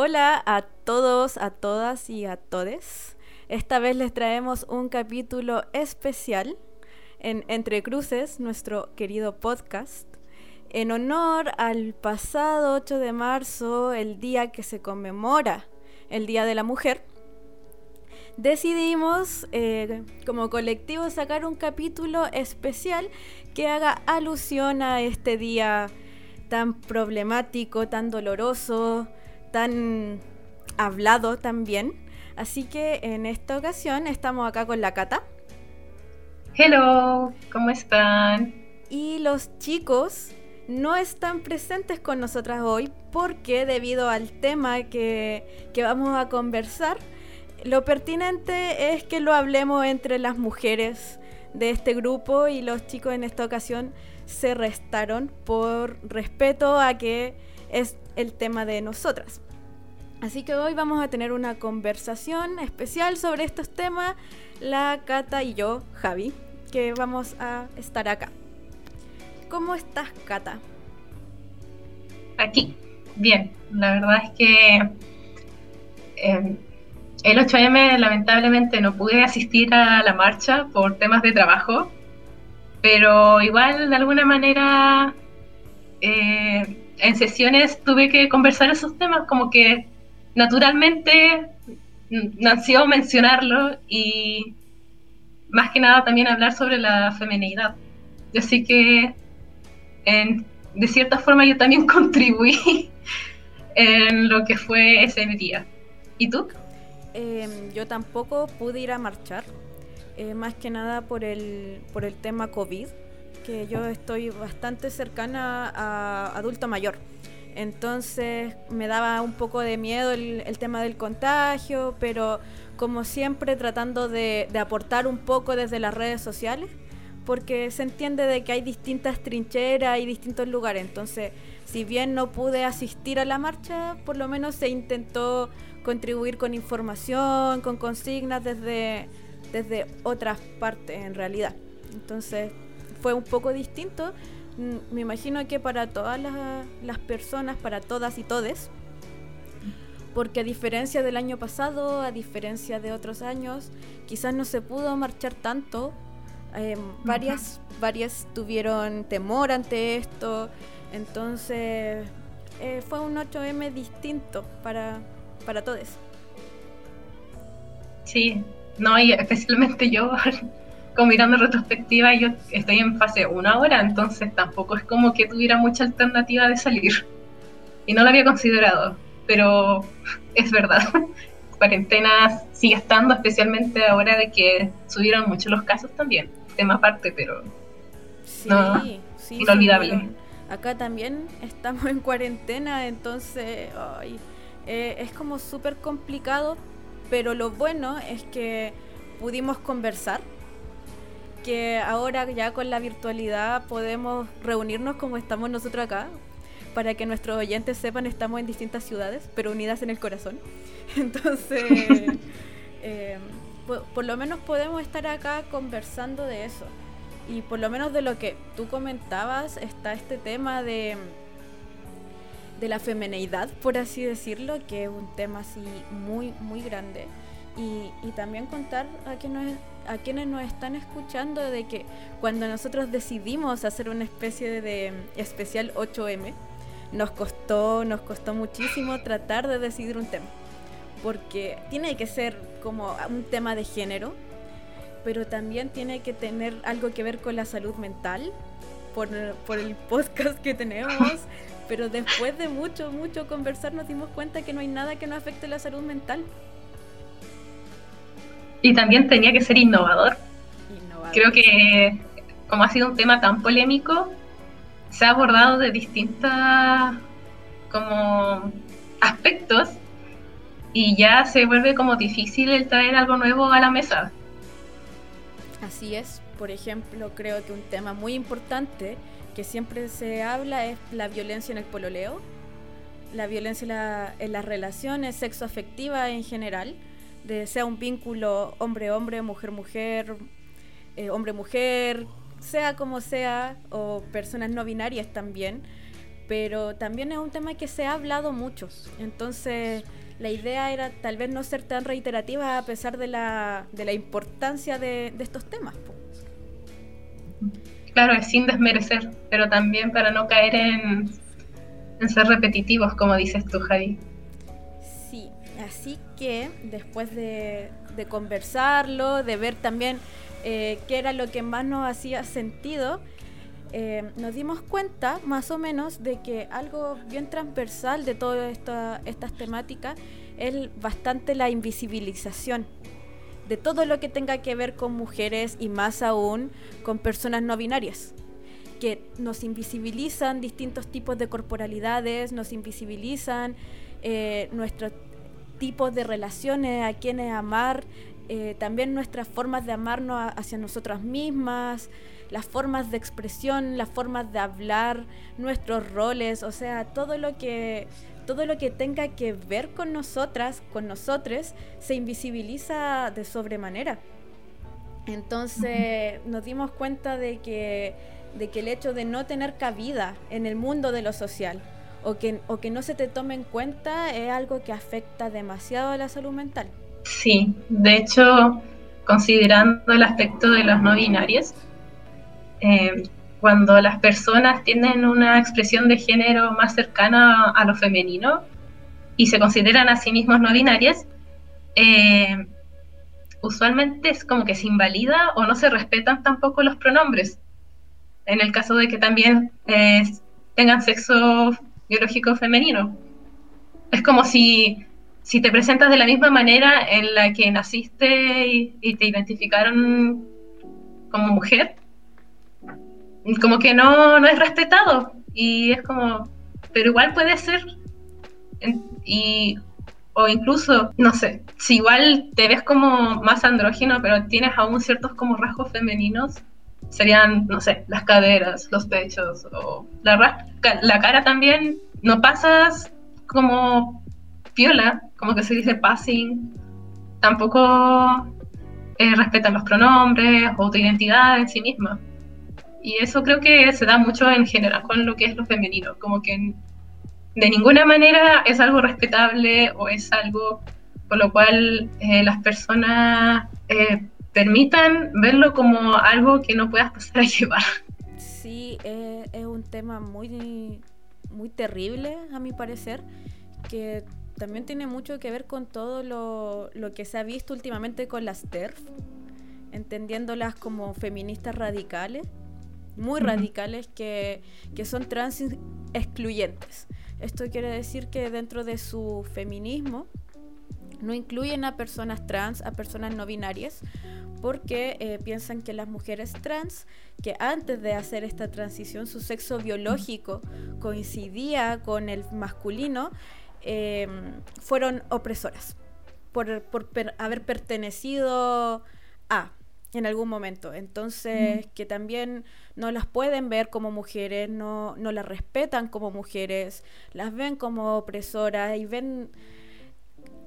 Hola a todos, a todas y a todes. Esta vez les traemos un capítulo especial en Entre Cruces, nuestro querido podcast, en honor al pasado 8 de marzo, el día que se conmemora el Día de la Mujer. Decidimos eh, como colectivo sacar un capítulo especial que haga alusión a este día tan problemático, tan doloroso, tan hablado también. Así que en esta ocasión estamos acá con la Cata. Hello, ¿cómo están? Y los chicos no están presentes con nosotras hoy porque debido al tema que, que vamos a conversar, lo pertinente es que lo hablemos entre las mujeres de este grupo y los chicos en esta ocasión se restaron por respeto a que es el tema de nosotras. Así que hoy vamos a tener una conversación especial sobre estos temas, la Cata y yo, Javi, que vamos a estar acá. ¿Cómo estás, Cata? Aquí, bien. La verdad es que em, el 8M lamentablemente no pude asistir a la marcha por temas de trabajo, pero igual de alguna manera eh, en sesiones tuve que conversar esos temas como que naturalmente nació mencionarlo y más que nada también hablar sobre la feminidad. Así que de cierta forma yo también contribuí en lo que fue ese día. ¿Y tú? Em, yo tampoco pude ir a marchar, eh, más que nada por el, por el tema COVID, que yo estoy bastante cercana a adulto mayor. Entonces me daba un poco de miedo el, tema del contagio, pero como siempre tratando de, aportar un poco desde las redes sociales, porque se entiende de que hay distintas trincheras y distintos lugares. Entonces, si bien no pude asistir a la marcha, por lo menos se intentó contribuir con información, con consignas desde, desde otras partes en realidad. Entonces, fue un poco distinto me imagino que para todas las, personas, para todas y todes, porque a diferencia del año pasado, a diferencia de otros años, quizás no se pudo marchar tanto. Em, varias, varias tuvieron temor ante esto, entonces eh, fue un 8M distinto para, para todos. Sí, no, y especialmente yo como mirando retrospectiva, yo estoy en fase 1 ahora, entonces tampoco es como que tuviera mucha alternativa de salir. Y no lo había considerado, pero es verdad. Cuarentena sigue estando, especialmente ahora de que subieron mucho los casos también. Tema aparte, pero sí, no, inolvidable. Acá también estamos en cuarentena, entonces eh, es como súper complicado, pero lo bueno es que pudimos conversar que ahora ya con la virtualidad podemos reunirnos como estamos nosotros acá, para que nuestros oyentes sepan estamos en distintas ciudades, pero unidas en el corazón. Entonces, em, por, lo menos podemos estar acá conversando de eso. Y por lo menos de lo que tú comentabas está este tema de de la femineidad, por así decirlo, que es un tema así muy, muy grande. Y, y también contar a que no es a quienes nos están escuchando de que cuando nosotros decidimos hacer una especie de especial 8M, nos costó, nos costó muchísimo tratar de decidir un tema. Porque tiene que ser como un tema de género, pero también tiene que tener algo que ver con la salud mental, por, por el podcast que tenemos. Pero después de mucho, mucho conversar nos dimos cuenta que no hay nada que no afecte la salud mental. Y también tenía que ser innovador. Creo que como ha sido un tema tan polémico, se ha abordado de distintas como aspectos y ya se vuelve como difícil el traer algo nuevo a la mesa. Así es, por ejemplo, creo que un tema muy importante que siempre se habla es la violencia en el pololeo, la violencia en, en las relaciones sexoafectivas en general, de sea un vínculo hombre-hombre, mujer-mujer, hombre-mujer, sea como sea, o personas no binarias también, pero también es un tema que se ha hablado mucho. Entonces, la idea era tal vez no ser tan reiterativa a pesar de la, de la importancia de, estos temas. Claro, es sin desmerecer, pero también para no caer en, en ser repetitivos, como dices tú, Javi. Sí, así que después de, de conversarlo, de ver también eh, qué era lo que más nos hacía sentido, eh, nos dimos cuenta más o menos de que algo bien transversal de todas estas temáticas es bastante la invisibilización de todo lo que tenga que ver con mujeres y más aún con personas no binarias que nos invisibilizan distintos tipos de corporalidades, nos invisibilizan eh, nuestros tipos de relaciones, a quienes amar, eh, también nuestras formas de amarnos hacia nosotras mismas, las formas de expresión, las formas de hablar, nuestros roles, o sea, todo lo que todo lo que tenga que ver con nosotras, con nosotros, se invisibiliza de sobremanera. Entonces nos dimos cuenta de que, de que el hecho de no tener cabida en el mundo de lo social o que, o que no se te tome en cuenta es algo que afecta demasiado a la salud mental. Sí, de hecho, considerando el aspecto de los no binarios, eh, cuando las personas tienen una expresión de género más cercana a lo femenino y se consideran a sí mismos no binarias, eh, usualmente es como que se invalida o no se respetan tampoco los pronombres. En el caso de que también eh, tengan sexo biológico femenino. Es como si, si te presentas de la misma manera en la que naciste y te identificaron como mujer, como que no, no es respetado. Y es como, pero igual puede ser. Y, o incluso, no sé, si igual te ves como más andrógino, pero tienes aún ciertos como rasgos femeninos, serían, no sé, las caderas, los pechos, o la, la cara también, no pasas como piola, como que se dice passing, tampoco eh, respetan los pronombres o tu identidad en sí misma. Y eso creo que se da mucho en general con lo que es lo femenino, como que de ninguna manera es algo respetable o es algo por lo cual eh, las personas eh, permitan verlo como algo que no puedas pasar a llevar. Sí, es un tema muy, muy terrible a mi parecer, que también tiene mucho que ver con todo lo, lo que se ha visto últimamente con las TERF, entendiéndolas como feministas radicales muy radicales que, son trans excluyentes. Esto quiere decir que dentro de su feminismo no incluyen a personas trans, a personas no binarias, porque eh, piensan que las mujeres trans, que antes de hacer esta transición su sexo biológico coincidía con el masculino, em, fueron opresoras por, por haber pertenecido a en algún momento. Entonces, que también no las pueden ver como mujeres, no, no las respetan como mujeres, las ven como opresoras y ven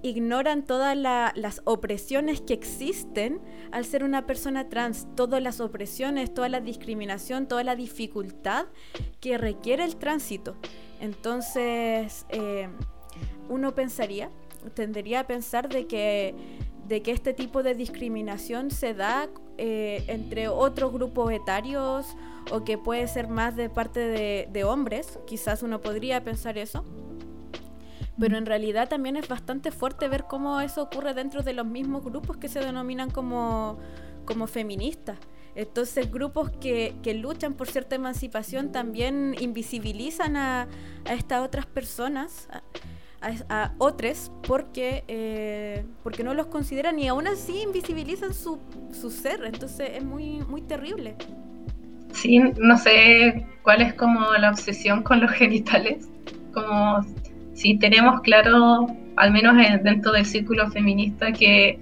ignoran todas las opresiones que existen al ser una persona trans, todas las opresiones, toda la discriminación, toda la dificultad que requiere el tránsito. Entonces, eh, uno pensaría, tendería a pensar de que de que este tipo de discriminación se da eh, entre otros grupos etarios o que puede ser más de parte de, hombres, quizás uno podría pensar eso, pero en realidad también es bastante fuerte ver cómo eso ocurre dentro de los mismos grupos que se denominan como, como feministas. Entonces grupos que, que, luchan por cierta emancipación también invisibilizan a, a estas otras personas a, otros porque, eh, porque no los consideran y aún así invisibilizan su, su ser. Entonces es muy, muy terrible. Sí, no sé cuál es como la obsesión con los genitales. Como si tenemos claro, al menos dentro del círculo feminista, que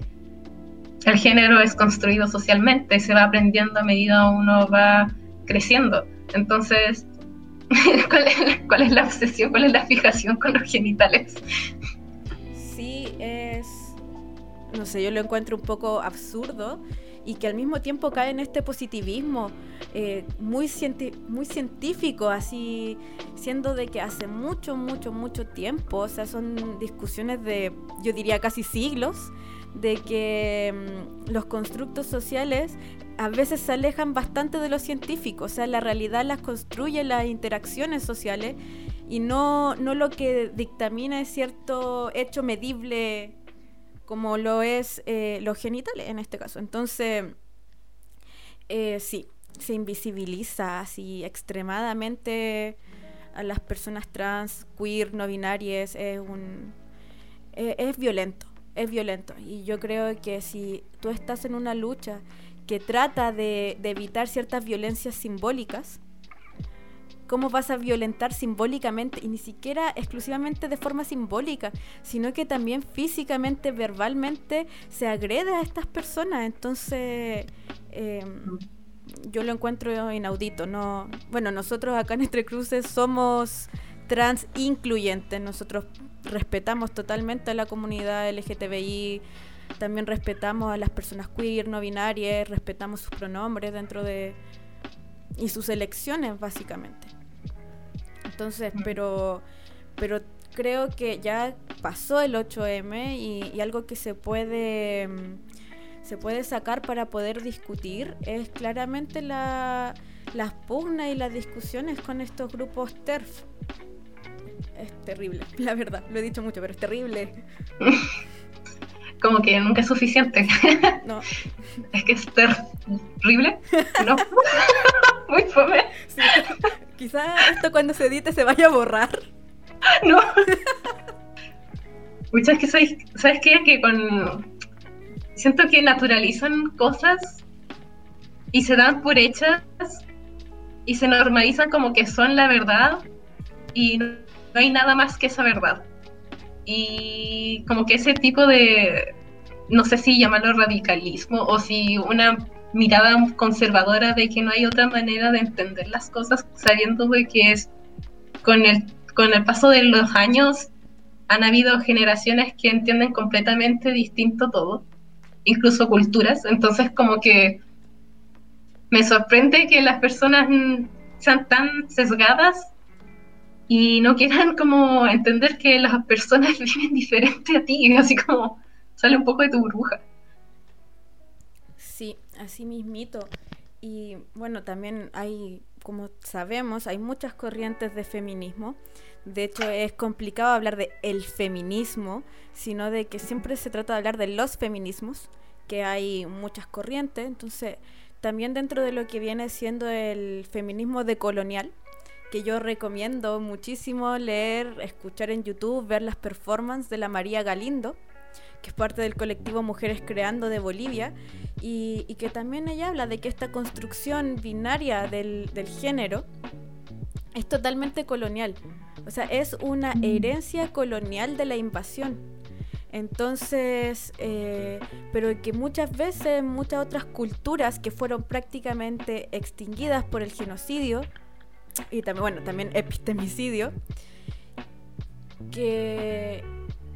el género es construido socialmente, se va aprendiendo a medida uno va creciendo. Entonces, ¿Cuál es, la obsesión, cuál es la fijación con los genitales? Sí, es. No sé, yo lo encuentro un poco absurdo y que al mismo tiempo cae en este positivismo eh, muy, muy científico, así siendo de que hace mucho, mucho, mucho tiempo, o sea, son discusiones de, yo diría, casi siglos, de que mm, los constructos sociales a veces se alejan bastante de lo científico, o sea, la realidad las construye las interacciones sociales y no, no lo que dictamina es cierto hecho medible como lo es eh, los genitales en este caso. Entonces, eh, sí, se invisibiliza así extremadamente a las personas trans, queer, no binarias, es un... Eh, es violento, es violento. Y yo creo que si tú estás en una lucha que trata de, de evitar ciertas violencias simbólicas, cómo vas a violentar simbólicamente y ni siquiera exclusivamente de forma simbólica, sino que también físicamente, verbalmente se agrede a estas personas. Entonces, em, yo lo encuentro inaudito. No, bueno, nosotros acá en Entre Cruces somos trans incluyentes. Nosotros respetamos totalmente a la comunidad LGTBI. También respetamos a las personas queer, no binarias, respetamos sus pronombres dentro de... y sus elecciones, básicamente. Entonces, pero, pero creo que ya pasó el 8M y, algo que se puede, mm, se puede sacar para poder discutir es claramente la, las pugnas y las discusiones con estos grupos TERF. Es terrible, la verdad, lo he dicho mucho, pero es terrible. Como que nunca es suficiente. No. Es que es terrible. No. Muy fome. Quizá esto cuando se edite se vaya a borrar. No. Muchas que sabes, ¿sabes qué? Que con. Siento que naturalizan cosas y se dan por hechas y se normalizan como que son la verdad y no hay nada más que esa verdad. Y como que ese tipo de, no sé si llamarlo radicalismo o si una mirada conservadora de que no hay otra manera de entender las cosas, sabiendo de que es con el, con el paso de los años han habido generaciones que entienden completamente distinto todo, incluso culturas, entonces como que me sorprende que las personas sean tan sesgadas y no quieran como entender que las personas viven diferente a ti, así como sale un poco de tu burbuja. Así mismito. Y bueno, también hay, como sabemos, hay muchas corrientes de feminismo. De hecho, es complicado hablar de el feminismo, sino de que siempre se trata de hablar de los feminismos, que hay muchas corrientes. Entonces, también dentro de lo que viene siendo el feminismo decolonial, que yo recomiendo muchísimo leer, escuchar en YouTube, ver las performances de la María Galindo, que es parte del colectivo Mujeres Creando de Bolivia, y, que también ella habla de que esta construcción binaria del, género es totalmente colonial. O sea, es una herencia colonial de la invasión. Entonces, eh, pero que muchas veces muchas otras culturas que fueron prácticamente extinguidas por el genocidio y también, bueno, también epistemicidio, que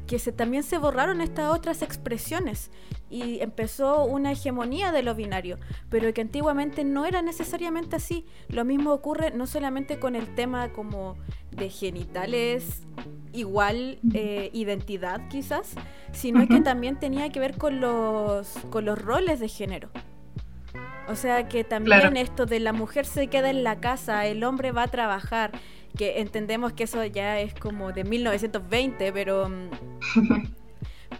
que se, también se borraron estas otras expresiones y empezó una hegemonía de lo binario, pero que antiguamente no era necesariamente así. Lo mismo ocurre no solamente con el tema como de genitales, igual eh, identidad quizás, sino que también tenía que ver con los, con los roles de género. O sea que también esto de la mujer se queda en la casa, el hombre va a trabajar, que entendemos que eso ya es como de 1920, pero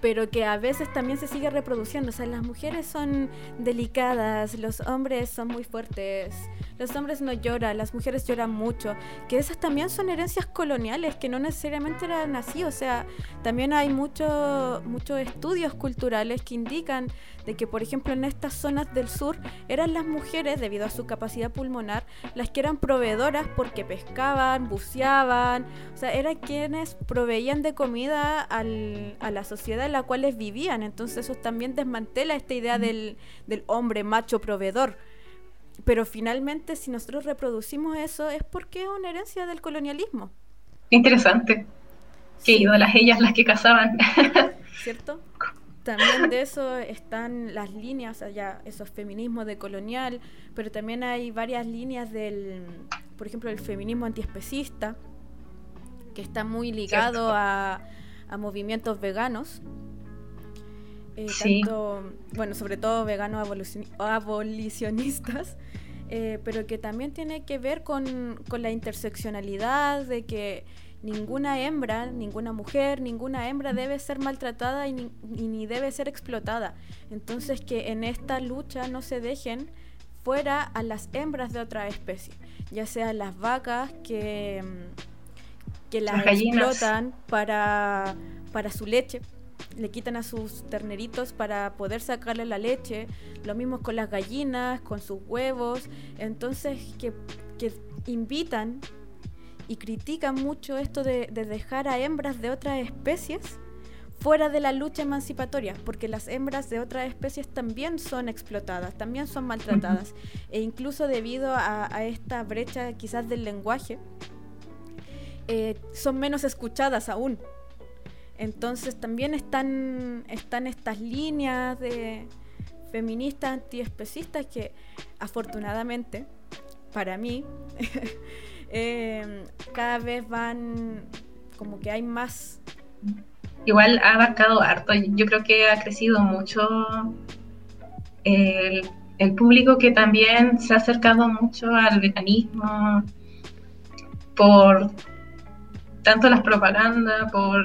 pero que a veces también se sigue reproduciendo. O sea, las mujeres son delicadas, los hombres son muy fuertes, los hombres no lloran, las mujeres lloran mucho. Que esas también son herencias coloniales, que no necesariamente eran así. O sea, también hay muchos muchos estudios culturales que indican de que, por ejemplo, en estas zonas del sur eran las mujeres, debido a su capacidad pulmonar, las que eran proveedoras porque pescaban, buceaban, o sea, eran quienes proveían de comida al, a la sociedad en la cual vivían. Entonces eso también desmantela esta idea del, del hombre macho proveedor. Pero finalmente, si nosotros reproducimos eso, es porque es una herencia del colonialismo. Interesante. Que las ellas las que cazaban. ¿Cierto? también de eso están las líneas, sea, esos feminismos de colonial, pero también hay varias líneas del, por ejemplo, el feminismo antiespecista, que está muy ligado a, movimientos veganos. Eh, tanto, bueno, sobre todo veganos abolicionistas, eh, pero que también tiene que ver con, con la interseccionalidad, de que ninguna hembra, ninguna mujer, ninguna hembra debe ser maltratada y ni, debe ser explotada. Entonces que en esta lucha no se dejen fuera a las hembras de otra especie, ya sea las vacas que, mm, que las, explotan para, para su leche, le quitan a sus terneritos para poder sacarle la leche, lo mismo con las gallinas, con sus huevos, entonces que, que invitan y critican mucho esto de, dejar a hembras de otras especies fuera de la lucha emancipatoria, porque las hembras de otras especies también son explotadas, también son maltratadas, e incluso debido a, esta brecha quizás del lenguaje, eh, son menos escuchadas aún. Entonces también están, están estas líneas de feministas antiespecistas que afortunadamente, para mí, Em, cada vez van como que hay más. Igual ha abarcado harto, yo creo que ha crecido mucho el, público que también se ha acercado mucho al veganismo por tanto las propagandas, por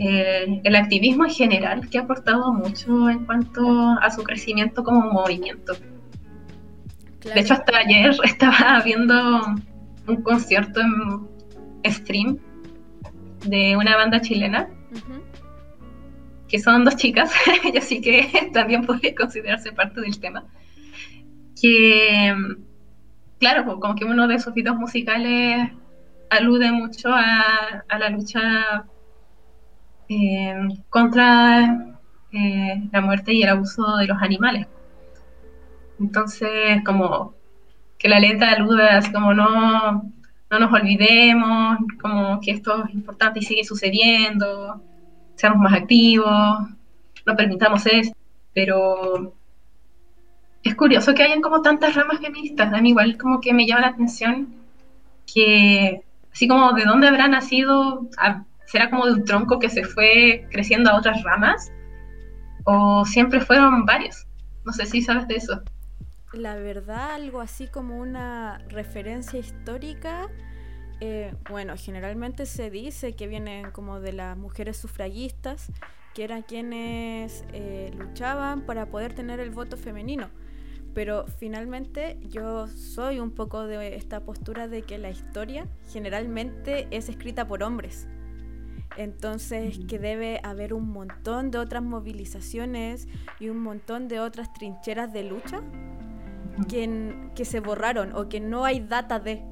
eh, el activismo en general, que ha aportado mucho en cuanto a su crecimiento como movimiento. De hecho, hasta ayer estaba viendo un concierto en stream de una banda chilena, que son dos chicas, y así que también puede considerarse parte del tema. Que, claro, pues, como que uno de sus videos musicales alude mucho a, la lucha eh, contra eh, la muerte y el abuso de los animales. Entonces, como que la letra alude así como no, no nos olvidemos, como que esto es importante y sigue sucediendo, seamos más activos, no permitamos eso, pero es curioso que hayan como tantas ramas feministas, a mí igual como que me llama la atención que así como de dónde habrá nacido, será como de un tronco que se fue creciendo a otras ramas, o siempre fueron varios, no sé si sabes de eso la verdad, algo así como una referencia histórica, eh, bueno, generalmente se dice que vienen como de las mujeres sufragistas, que eran quienes eh, luchaban para poder tener el voto femenino. Pero finalmente yo soy un poco de esta postura de que la historia generalmente es escrita por hombres. Entonces que debe haber un montón de otras movilizaciones y un montón de otras trincheras de lucha que, que se borraron o que no hay data de.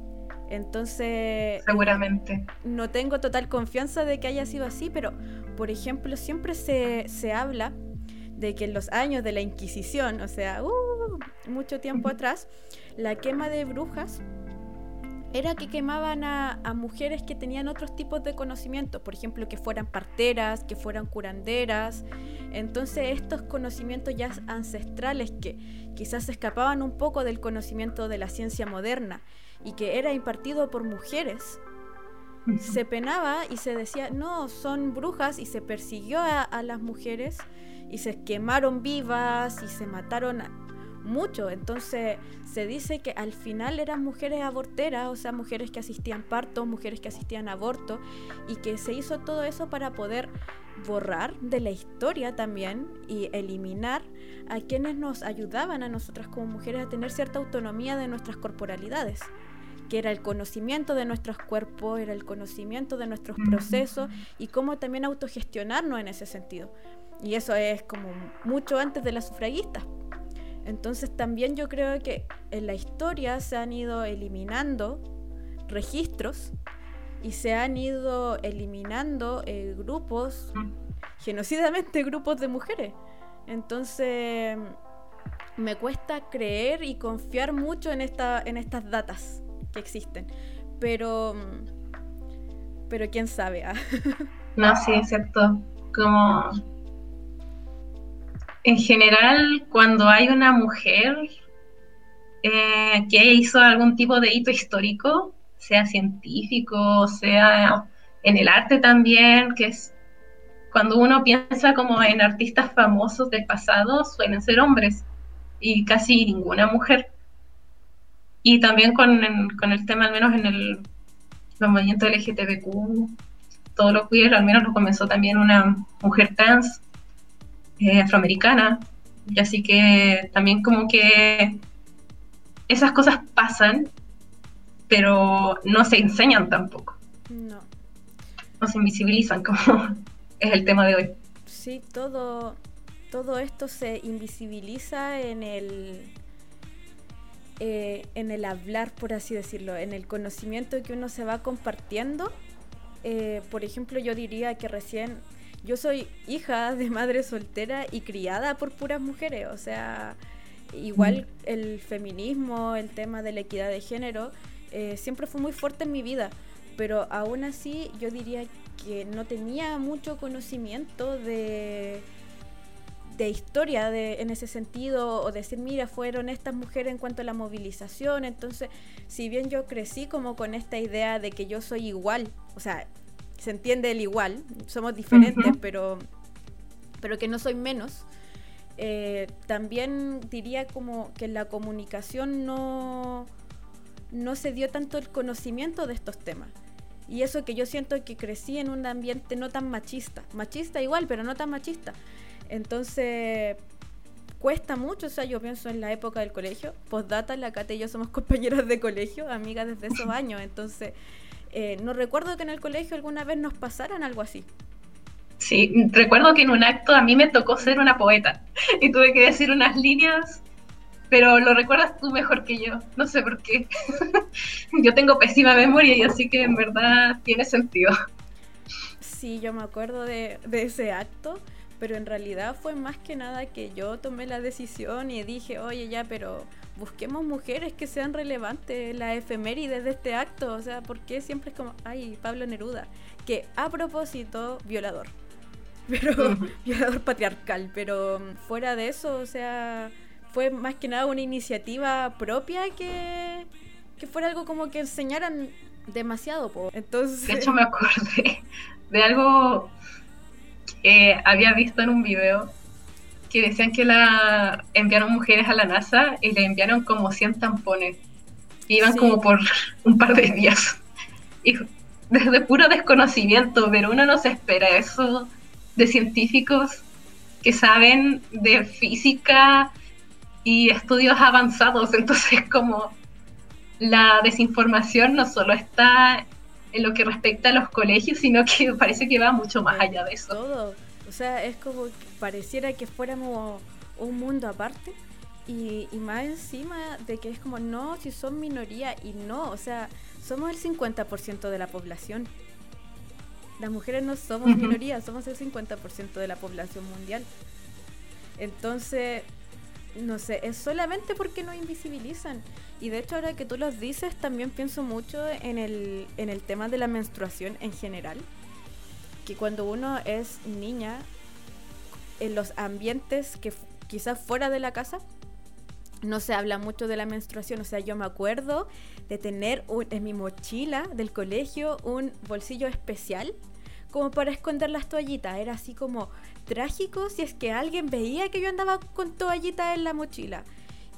Entonces. Seguramente. No tengo total confianza de que haya sido así, pero, por ejemplo, siempre se, se habla de que en los años de la Inquisición, o sea, uh, mucho tiempo atrás, la quema de brujas era que quemaban a, mujeres que tenían otros tipos de conocimientos, por ejemplo, que fueran parteras, que fueran curanderas. Entonces estos conocimientos ya ancestrales que quizás escapaban un poco del conocimiento de la ciencia moderna y que era impartido por mujeres, se penaba y se decía, no, son brujas y se persiguió a, a las mujeres y se quemaron vivas y se mataron mucho. Entonces se dice que al final eran mujeres aborteras, o sea, mujeres que asistían partos, mujeres que asistían aborto, y que se hizo todo eso para poder borrar de la historia también y eliminar a quienes nos ayudaban a nosotras como mujeres a tener cierta autonomía de nuestras corporalidades que era el conocimiento de nuestros cuerpos, era el conocimiento de nuestros procesos y cómo también autogestionarnos en ese sentido. Y eso es como mucho antes de las sufragistas. Entonces también yo creo que en la historia se han ido eliminando registros y se han ido eliminando eh, grupos, genocidamente grupos de mujeres. Entonces me cuesta creer y confiar mucho en, esta, en estas datas que existen. Pero, pero quién sabe. ¿ah? no, sí, es cierto. Como En general, cuando hay una mujer eh, que hizo algún tipo de hito histórico, sea científico, sea en el arte también, que es cuando uno piensa como en artistas famosos del pasado, suelen ser hombres y casi ninguna mujer. Y también con, el tema, al menos en el los movimientos LGTBQ, todo lo queer, al menos lo comenzó también una mujer trans eh, afroamericana. Y así que también como que esas cosas pasan, pero no se enseñan tampoco. No. No se invisibilizan, como es el tema de hoy. Sí, todo, todo esto se invisibiliza en el, eh, en el hablar, por así decirlo, en el conocimiento que uno se va compartiendo. Eh, por ejemplo, yo diría que recién yo soy hija de madre soltera y criada por puras mujeres, o sea, igual el feminismo, el tema de la equidad de género, eh, siempre fue muy fuerte en mi vida, pero aún así yo diría que no tenía mucho conocimiento de, de historia de, en ese sentido, o decir, mira, fueron estas mujeres en cuanto a la movilización, entonces, si bien yo crecí como con esta idea de que yo soy igual, o sea, se entiende el igual, somos diferentes, pero, pero que no soy menos, eh, también diría como que en la comunicación no, no se dio tanto el conocimiento de estos temas. Y eso que yo siento que crecí en un ambiente no tan machista. Machista igual, pero no tan machista. Entonces, cuesta mucho. O sea, yo pienso en la época del colegio. Postdata, la Cate y yo somos compañeras de colegio, amigas desde esos años. Entonces, eh, no recuerdo que en el colegio alguna vez nos pasaran algo así. Sí, recuerdo que en un acto a mí me tocó ser una poeta y tuve que decir unas líneas, pero lo recuerdas tú mejor que yo, no sé por qué. yo tengo pésima memoria y así que en verdad tiene sentido. Sí, yo me acuerdo de, de ese acto, pero en realidad fue más que nada que yo tomé la decisión y dije, oye ya, pero busquemos mujeres que sean relevantes, la efeméride de este acto, o sea, porque siempre es como, ay, Pablo Neruda, que a propósito, violador pero violador patriarcal, pero mm, fuera de eso, o sea, fue más que nada una iniciativa propia que, que fuera algo como que enseñaran demasiado. Po. Entonces... De hecho me acordé de algo que había visto en un video que decían que la enviaron mujeres a la NASA y le enviaron como 100 tampones. iban como por un par de días. Y desde puro desconocimiento, pero uno no se espera eso de científicos que saben de física y estudios avanzados. Entonces, como la desinformación no solo está en lo que respecta a los colegios, sino que parece que va mucho más allá de eso. Todo. O sea, es como que pareciera que fuéramos un mundo aparte y, y más encima de que es como, no, si son minoría y no, o sea, somos el 50% de la población. Las mujeres no somos minoría, somos el 50% de la población mundial. Entonces, no sé, es solamente porque nos invisibilizan. Y de hecho, ahora que tú los dices, también pienso mucho en el, en el tema de la menstruación en general. Que cuando uno es niña, en los ambientes que quizás fuera de la casa, no se habla mucho de la menstruación. O sea, yo me acuerdo de tener en mi mochila del colegio un bolsillo especial como para esconder las toallitas. Era así como trágico si es que alguien veía que yo andaba con toallitas en la mochila.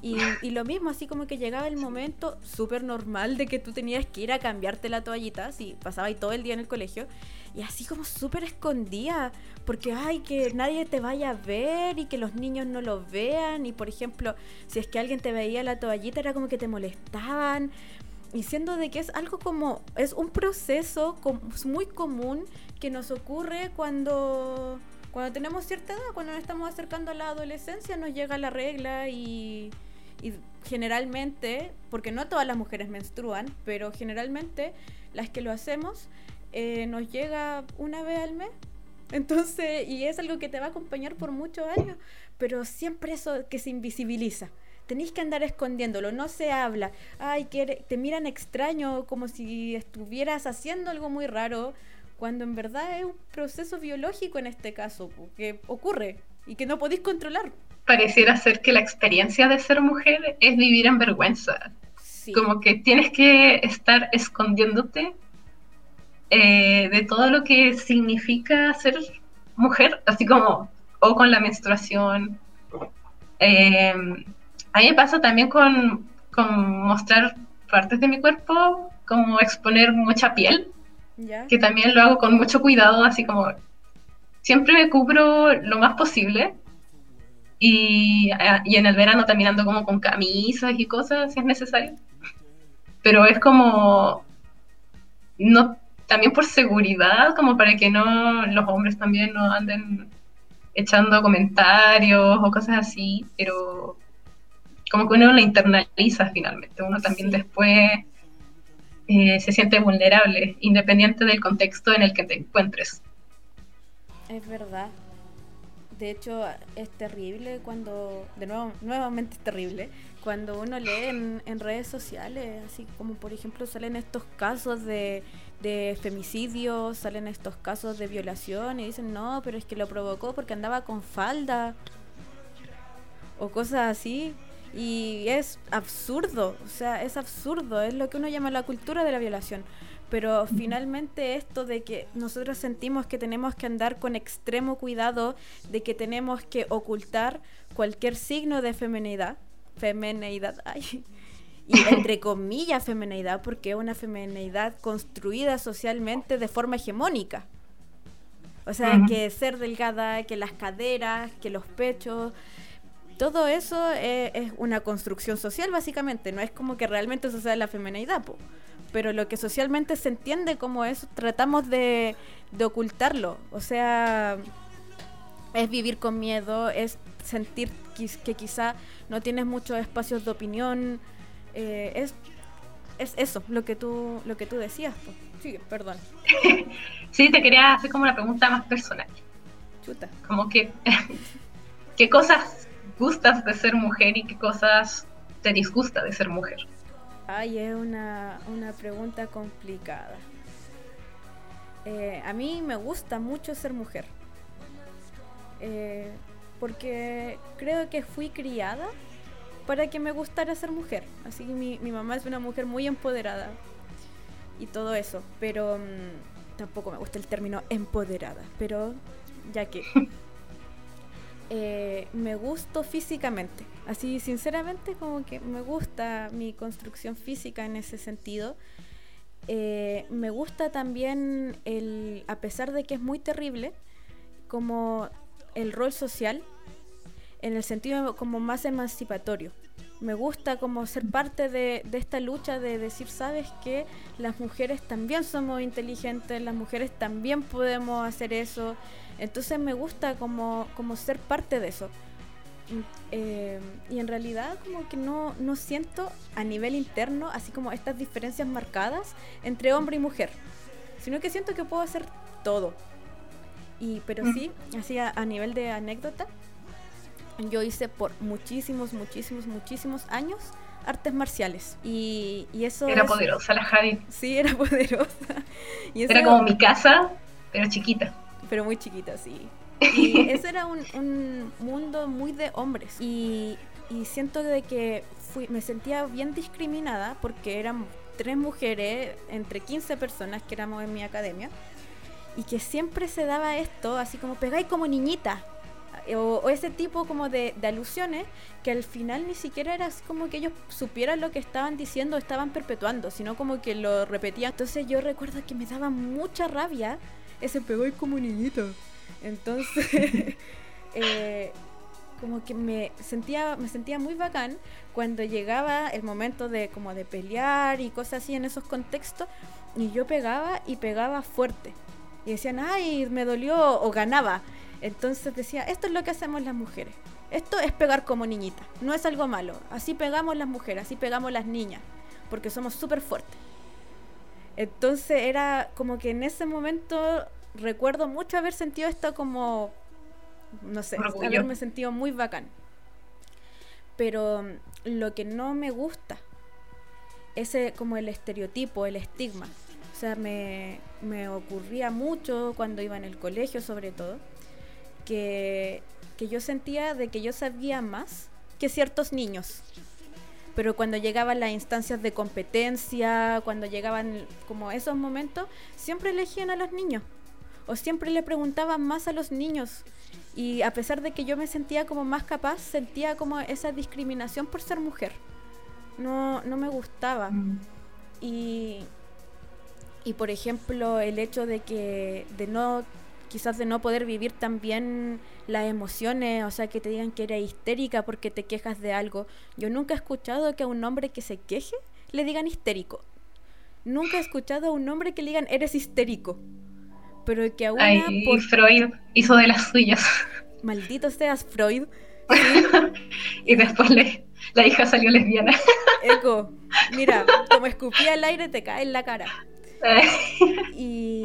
Y, y, lo mismo, así como que llegaba el momento súper normal de que tú tenías que ir a cambiarte la toallita, si pasaba ahí todo el día en el colegio, y así como súper escondida, porque ay, que nadie te vaya a ver y que los niños no lo vean, y por ejemplo, si es que alguien te veía la toallita, era como que te molestaban, y siendo de que es algo como, es un proceso muy común que nos ocurre cuando, cuando tenemos cierta edad, cuando nos estamos acercando a la adolescencia, nos llega la regla y, y generalmente, porque no todas las mujeres menstruan, pero generalmente las que lo hacemos eh, nos llega una vez al mes. Entonces, y es algo que te va a acompañar por muchos años, pero siempre eso que se invisibiliza. Tenéis que andar escondiéndolo, no se habla. Ay, que te miran extraño, como si estuvieras haciendo algo muy raro, cuando en verdad es un proceso biológico en este caso, que ocurre y que no podéis controlar. Pareciera ser que la experiencia de ser mujer es vivir en vergüenza. Como que tienes que estar escondiéndote eh, de todo lo que significa ser mujer, así como, o con la menstruación. Eh, a mí me pasa también con, con mostrar partes de mi cuerpo, como exponer mucha piel que también lo hago con mucho cuidado, así como siempre me cubro lo más posible. Y, y, en el verano también ando como con camisas y cosas si es necesario. Pero es como, no, también por seguridad, como para que no los hombres también no anden echando comentarios o cosas así, pero como que uno la internaliza finalmente, uno también después eh, se siente vulnerable, independiente del contexto en el que te encuentres. Es verdad. De hecho, es terrible cuando, de nuevo, nuevamente es terrible, cuando uno lee en, redes sociales, así como por ejemplo salen estos casos de, de femicidio, salen estos casos de violación y dicen, no, pero es que lo provocó porque andaba con falda o cosas así. Y es absurdo, o sea, es absurdo, es lo que uno llama la cultura de la violación. Pero finalmente esto de que nosotros sentimos que tenemos que andar con extremo cuidado, de que tenemos que ocultar cualquier signo de femenidad, femenidad, ay, y entre comillas femenidad, porque es una femenidad construida socialmente de forma hegemónica. O sea, que ser delgada, que las caderas, que los pechos, todo eso es, una construcción social, básicamente. No es como que realmente eso sea la femenidad, pero lo que socialmente se entiende como eso, tratamos de, ocultarlo. O sea, es vivir con miedo, es sentir que, quizá no tienes muchos espacios de opinión. Eh, es, es eso, lo que tú, lo que tú decías. Sí, perdón. sí, te quería hacer como una pregunta más personal. Chuta. Como que, ¿qué cosas gustas de ser mujer y qué cosas te disgusta de ser mujer? Ay, es una, pregunta complicada. Eh, a mí me gusta mucho ser mujer. Eh, porque creo que fui criada para que me gustara ser mujer. Así que mi, mamá es una mujer muy empoderada y todo eso. Pero mm, tampoco me gusta el término empoderada. Pero ya que Eh, me gusto físicamente. Así, sinceramente, como que me gusta mi construcción física en ese sentido. Eh, me gusta también, el, a pesar de que es muy terrible, como el rol social, en el sentido como más emancipatorio. Me gusta como ser parte de, de esta lucha de decir, sabes que las mujeres también somos inteligentes, las mujeres también podemos hacer eso. Entonces me gusta como, como ser parte de eso. Eh, y en realidad como que no, no siento a nivel interno así como estas diferencias marcadas entre hombre y mujer, sino que siento que puedo hacer todo. Y, pero mm. sí, así a, nivel de anécdota, yo hice por muchísimos, muchísimos, muchísimos años artes marciales. Y, y eso... Era poderosa la Javi. Sí, era poderosa. Y Era como mi casa, pero chiquita pero muy chiquita, sí. Y ese era un, mundo muy de hombres. Y, siento de que fui, me sentía bien discriminada porque eran tres mujeres entre 15 personas que éramos en mi academia. Y que siempre se daba esto, así como pegáis como niñita. O, ese tipo como de, de, alusiones que al final ni siquiera era así como que ellos supieran lo que estaban diciendo o estaban perpetuando, sino como que lo repetían. Entonces yo recuerdo que me daba mucha rabia ese pegó y como niñito. Entonces, eh, como que me sentía, me sentía muy bacán cuando llegaba el momento de como de pelear y cosas así en esos contextos, y yo pegaba y pegaba fuerte. Y decían, ay, me dolió o ganaba. Entonces decía, esto es lo que hacemos las mujeres. Esto es pegar como niñita, no es algo malo. Así pegamos las mujeres, así pegamos las niñas, porque somos súper fuertes. Entonces era como que en ese momento recuerdo mucho haber sentido esto como, no sé, haberme sentido muy bacán. Pero lo que no me gusta es como el estereotipo, el estigma sea, me, me ocurría mucho cuando iba en el colegio sobre todo, que, que yo sentía de que yo sabía más que ciertos niños pero cuando llegaban las instancias de competencia, cuando llegaban como esos momentos, siempre elegían a los niños o siempre le preguntaban más a los niños. Y a pesar de que yo me sentía como más capaz, sentía como esa discriminación por ser mujer. No, no me gustaba. Mm. Y, y por ejemplo, el hecho de que de no quizás de no poder vivir también las emociones, o sea, que te digan que eres histérica porque te quejas de algo. Yo nunca he escuchado que a un hombre que se queje le digan histérico. Nunca he escuchado a un hombre que le digan eres histérico. Pero que a una Ay, Freud hizo de las suyas. Maldito seas Freud. y después le, la hija salió lesbiana. Eco, mira, como escupía el aire te cae en la cara. y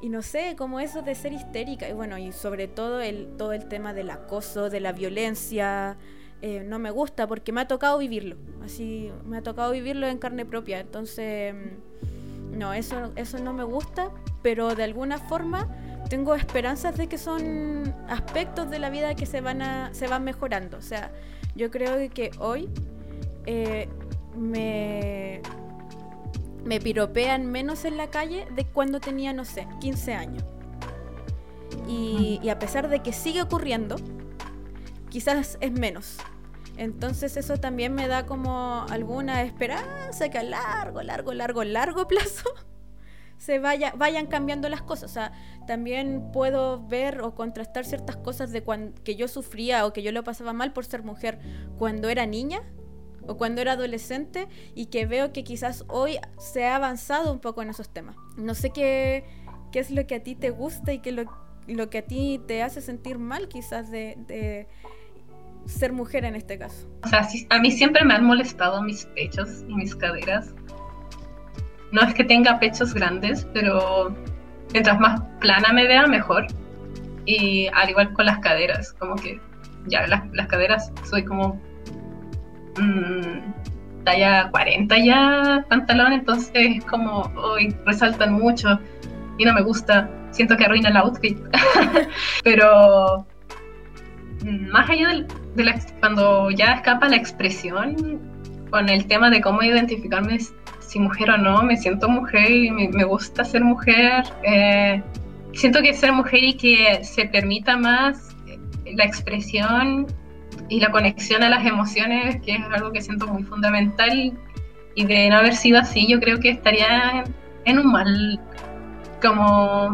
y no sé, como eso de ser histérica, y bueno, y sobre todo el, todo el tema del acoso, de la violencia, eh, no me gusta porque me ha tocado vivirlo, así, me ha tocado vivirlo en carne propia, entonces, mm, no, eso, eso no me gusta, pero de alguna forma tengo esperanzas de que son aspectos de la vida que se van, a, se van mejorando, o sea, yo creo que hoy eh, me me piropean menos en la calle de cuando tenía, no sé, 15 años. Y, a pesar de que sigue ocurriendo, quizás es menos. Entonces eso también me da como alguna esperanza que a largo, largo, largo, largo plazo se vaya, vayan cambiando las cosas. O sea, también puedo ver o contrastar ciertas cosas de cuando, que yo sufría o que yo lo pasaba mal por ser mujer cuando era niña o cuando era adolescente y que veo que quizás hoy se ha avanzado un poco en esos temas. No sé qué, qué es lo que a ti te gusta y qué lo, lo que a ti te hace sentir mal quizás de, ser mujer en este caso. O sea, a mí siempre me han molestado mis pechos y mis caderas. No es que tenga pechos grandes, pero mientras más plana me vea, mejor. Y al igual con las caderas, como que ya las, las caderas soy como mmm, talla 40 ya pantalón, entonces es como hoy resaltan mucho y no me gusta. Siento que arruina el outfit. Pero mm, más allá de, la, cuando ya escapa la expresión con el tema de cómo identificarme si mujer o no, me siento mujer y me, gusta ser mujer. Eh, siento que ser mujer y que se permita más la expresión y la conexión a las emociones, que es algo que siento muy fundamental, y de no haber sido así, yo creo que estaría en un mal como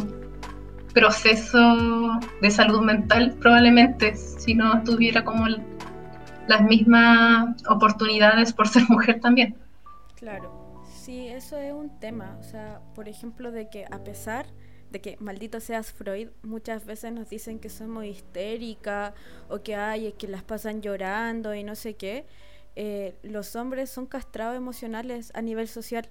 proceso de salud mental, probablemente, si no tuviera como las mismas oportunidades por ser mujer también. Claro, sí, eso es un tema, o sea, por ejemplo, de que a pesar de que maldito seas Freud, muchas veces nos dicen que somos histéricas o que hay que las pasan llorando y no sé qué. Eh, los hombres son castrados emocionales a nivel social.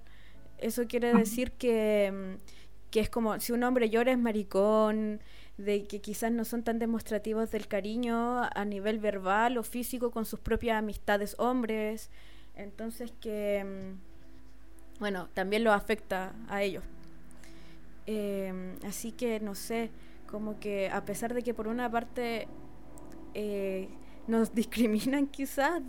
Eso quiere decir que, mm, que es como si un hombre llora es maricón, de que quizás no son tan demostrativos del cariño a nivel verbal o físico con sus propias amistades hombres. Entonces que, mm, bueno, también lo afecta a ellos. Em, así que no sé, como que a pesar de que por una parte eh, nos discriminan quizás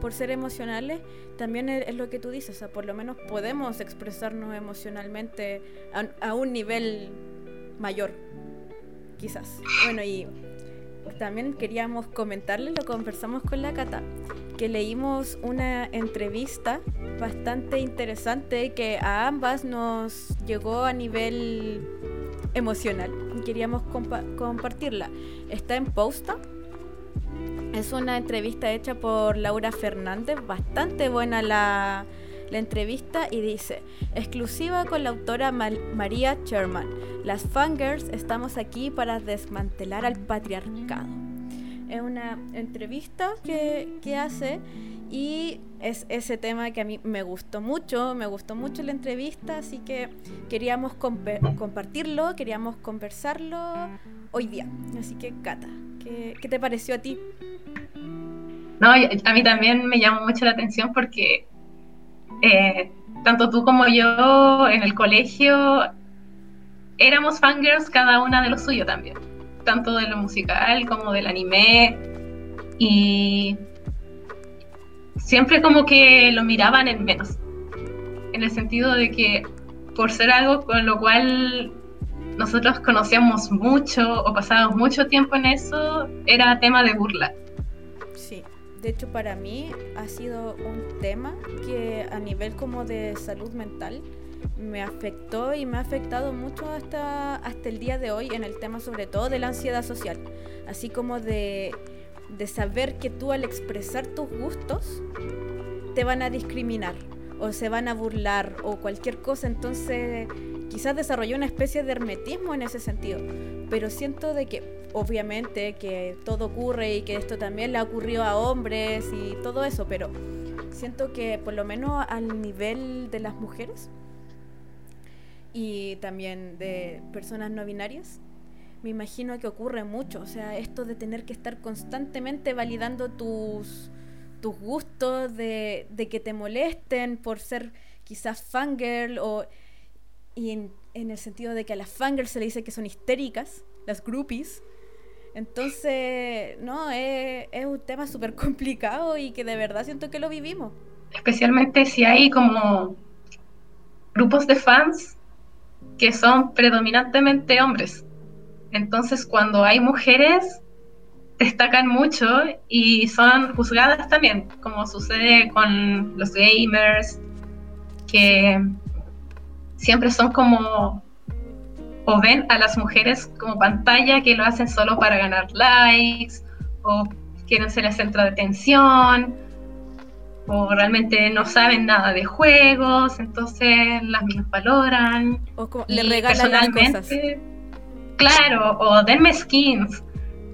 por ser emocionales, también es, lo que tú dices, o sea, por lo menos podemos expresarnos emocionalmente a, un nivel mayor, quizás. Bueno, y también queríamos comentarles, lo conversamos con la Cata, que leímos una entrevista bastante interesante que a ambas nos llegó a nivel emocional queríamos compartirla. Está en Posta. Es una entrevista hecha por Laura Fernández, bastante buena la, la entrevista y dice, exclusiva con la autora María Sherman, las fangirls estamos aquí para desmantelar al patriarcado es una entrevista que, que hace y es ese tema que a mí me gustó mucho, me gustó mucho la entrevista, así que queríamos compartirlo, queríamos conversarlo hoy día. Así que, Cata, ¿qué, qué te pareció a ti? No, a mí también me llamó mucho la atención porque eh, tanto tú como yo en el colegio éramos fangirls cada una de lo suyo también, tanto de lo musical como del anime y siempre como que lo miraban en menos, en el sentido de que por ser algo con lo cual nosotros conocíamos mucho o pasábamos mucho tiempo en eso, era tema de burla. Sí, de hecho para mí ha sido un tema que a nivel como de salud mental me afectó y me ha afectado mucho hasta, hasta el día de hoy en el tema sobre todo de la ansiedad social, así como de, de saber que tú al expresar tus gustos te van a discriminar o se van a burlar o cualquier cosa, entonces quizás desarrolló una especie de hermetismo en ese sentido, pero siento de que obviamente que todo ocurre y que esto también le ha ocurrido a hombres y todo eso, pero siento que por lo menos al nivel de las mujeres y también de personas no binarias, me imagino que ocurre mucho, o sea, esto de tener que estar constantemente validando tus, tus gustos, de, de que te molesten por ser quizás fangirl o y en, el sentido de que a las fangirls se le dice que son histéricas, las groupies. Entonces, no, es, es un tema súper complicado y que de verdad siento que lo vivimos. Especialmente si hay como grupos de fans que son predominantemente hombres. Entonces, cuando hay mujeres, destacan mucho y son juzgadas también, como sucede con los gamers, que siempre son como o ven a las mujeres como pantalla que lo hacen solo para ganar likes o quieren ser el centro de atención o realmente no saben nada de juegos, entonces las mismas valoran. O le regalan las cosas. Claro, o denme skins.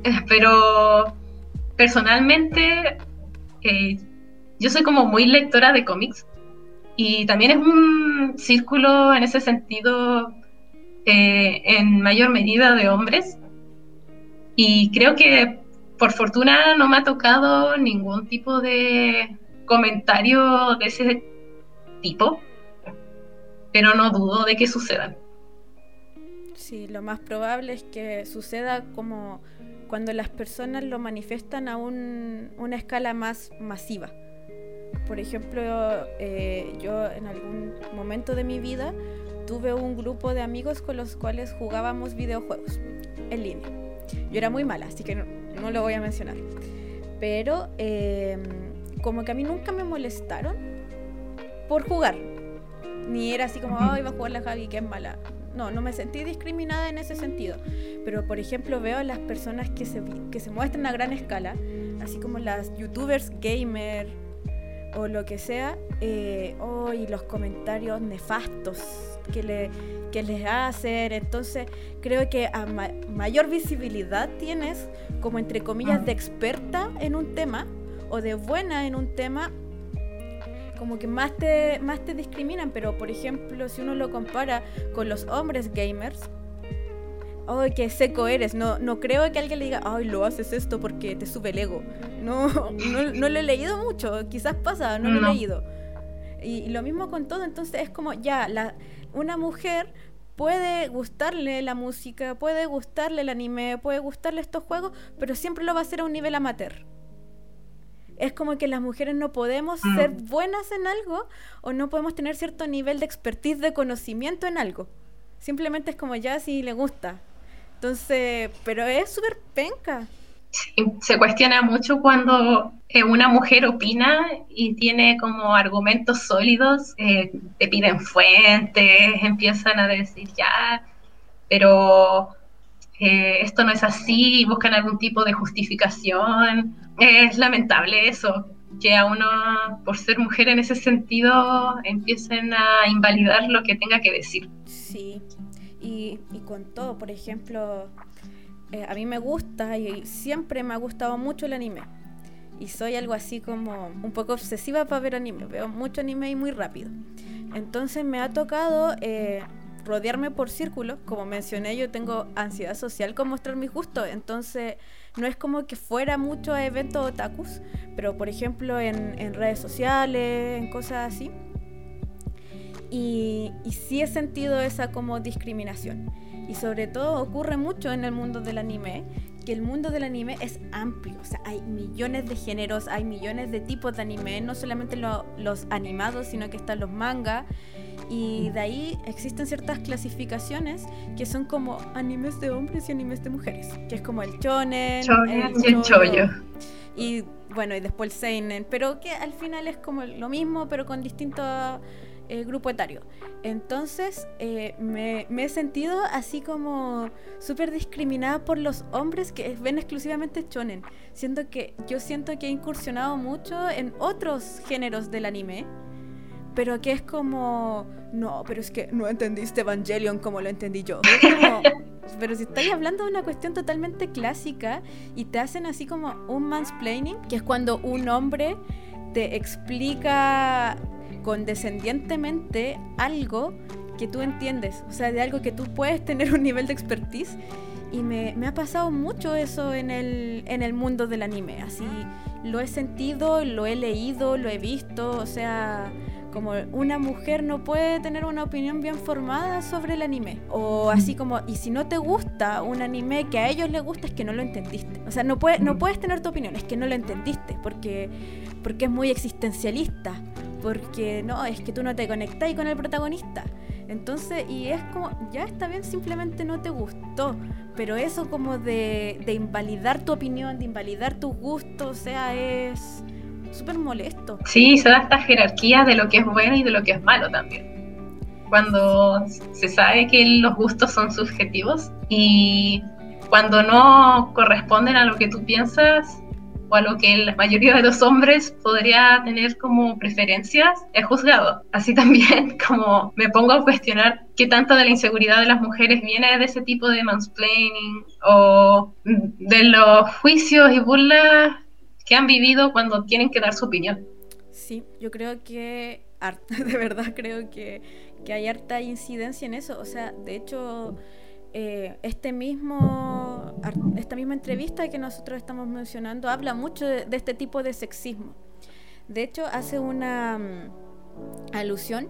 Eh, pero personalmente eh, yo soy como muy lectora de cómics y también es un círculo en ese sentido eh, en mayor medida de hombres. Y creo que por fortuna no me ha tocado ningún tipo de comentario de ese tipo, pero no dudo de que sucedan. Sí, lo más probable es que suceda como cuando las personas lo manifiestan a una escala más masiva. Por ejemplo, eh, yo en algún momento de mi vida tuve un grupo de amigos con los cuales jugábamos videojuegos en línea. Yo era muy mala, así que no, lo voy a mencionar. Pero em, como que a mí nunca me molestaron por jugar. Ni era así como, ay, va a jugar la Javi, que es mala. No, no me sentí discriminada en ese sentido. Pero, por ejemplo, veo a las personas que se, que se muestran a gran escala, así como las youtubers gamer, o lo que sea, eh, oh, y los comentarios nefastos que, le, que les hacen. Entonces, creo que a mayor visibilidad tienes, como entre comillas, de experta en un tema o de buena en un tema, como que más te, más te discriminan. Pero, por ejemplo, si uno lo compara con los hombres gamers, ay, qué seco eres. No, no creo que alguien le diga, ay, lo haces esto porque te sube el ego. No, no, lo he leído mucho, quizás pasa, no, lo he leído. Y, lo mismo con todo, entonces es como, ya, la, una mujer puede gustarle la música, puede gustarle el anime, puede gustarle estos juegos, pero siempre lo va a hacer a un nivel amateur. Es como que las mujeres no podemos mm. ser buenas en algo o no podemos tener cierto nivel de expertise, de conocimiento en algo. Simplemente es como ya si le gusta, entonces, pero es súper penca. se cuestiona mucho cuando eh, una mujer opina y tiene como argumentos sólidos, eh, te piden fuentes, empiezan a decir ya, pero eh, esto no es así, buscan algún tipo de justificación. Es lamentable eso, que a uno, por ser mujer en ese sentido, empiecen a invalidar lo que tenga que decir. Sí, y, con todo, por ejemplo, eh, a mí me gusta y siempre me ha gustado mucho el anime. Y soy algo así como un poco obsesiva para ver anime. Veo mucho anime y muy rápido. Entonces me ha tocado eh, rodearme por círculos. Como mencioné, yo tengo ansiedad social con mostrar mis gustos. Entonces no es como que fuera mucho a eventos otakus. Pero por ejemplo en, redes sociales, en cosas así Y, y sí he sentido esa como discriminación. Y sobre todo ocurre mucho en el mundo del anime, que el mundo del anime es amplio, o sea, hay millones de géneros, hay millones de tipos de anime, no solamente los animados, sino que están los mangas, y de ahí existen ciertas clasificaciones que son como animes de hombres y animes de mujeres, que es como el shonen, el, el Y bueno, y después el seinen, pero que al final es como lo mismo, pero con distintos eh, grupo etario. Entonces eh, me, he sentido así como súper discriminada por los hombres que ven exclusivamente shonen. Siento que yo siento que he incursionado mucho en otros géneros del anime, pero que es como, no, pero es que no entendiste Evangelion como lo entendí yo. pero si estáis hablando de una cuestión totalmente clásica y te hacen así como un mansplaining, que es cuando un hombre te explica condescendientemente algo que tú entiendes, o sea, de algo que tú puedes tener un nivel de expertise. Y me, ha pasado mucho eso en el, en el mundo del anime. Así lo he sentido, lo he leído, lo he visto. O sea, como una mujer no puede tener una opinión bien formada sobre el anime. O así como, y si no te gusta un anime que a ellos les gusta, es que no lo entendiste. O sea, no, no puedes tener tu opinión, es que no lo entendiste, porque, porque es muy existencialista porque no, es que tú no te conectáis con el protagonista. Entonces, y es como, ya está bien, simplemente no te gustó, pero eso como de, de invalidar tu opinión, de invalidar tus gustos, o sea, es súper molesto. Sí, se da esta jerarquía de lo que es bueno y de lo que es malo también. Cuando se sabe que los gustos son subjetivos y cuando no corresponden a lo que tú piensas, o a lo que la mayoría de los hombres podría tener como preferencias, es juzgado. Así también como me pongo a cuestionar qué tanto de la inseguridad de las mujeres viene de ese tipo de mansplaining o de los juicios y burlas que han vivido cuando tienen que dar su opinión. Sí, yo creo que, de verdad creo que, que hay harta incidencia en eso. O sea, de hecho... Eh, este mismo, esta misma entrevista que nosotros estamos mencionando habla mucho de, este tipo de sexismo. De hecho, hace una mm, alusión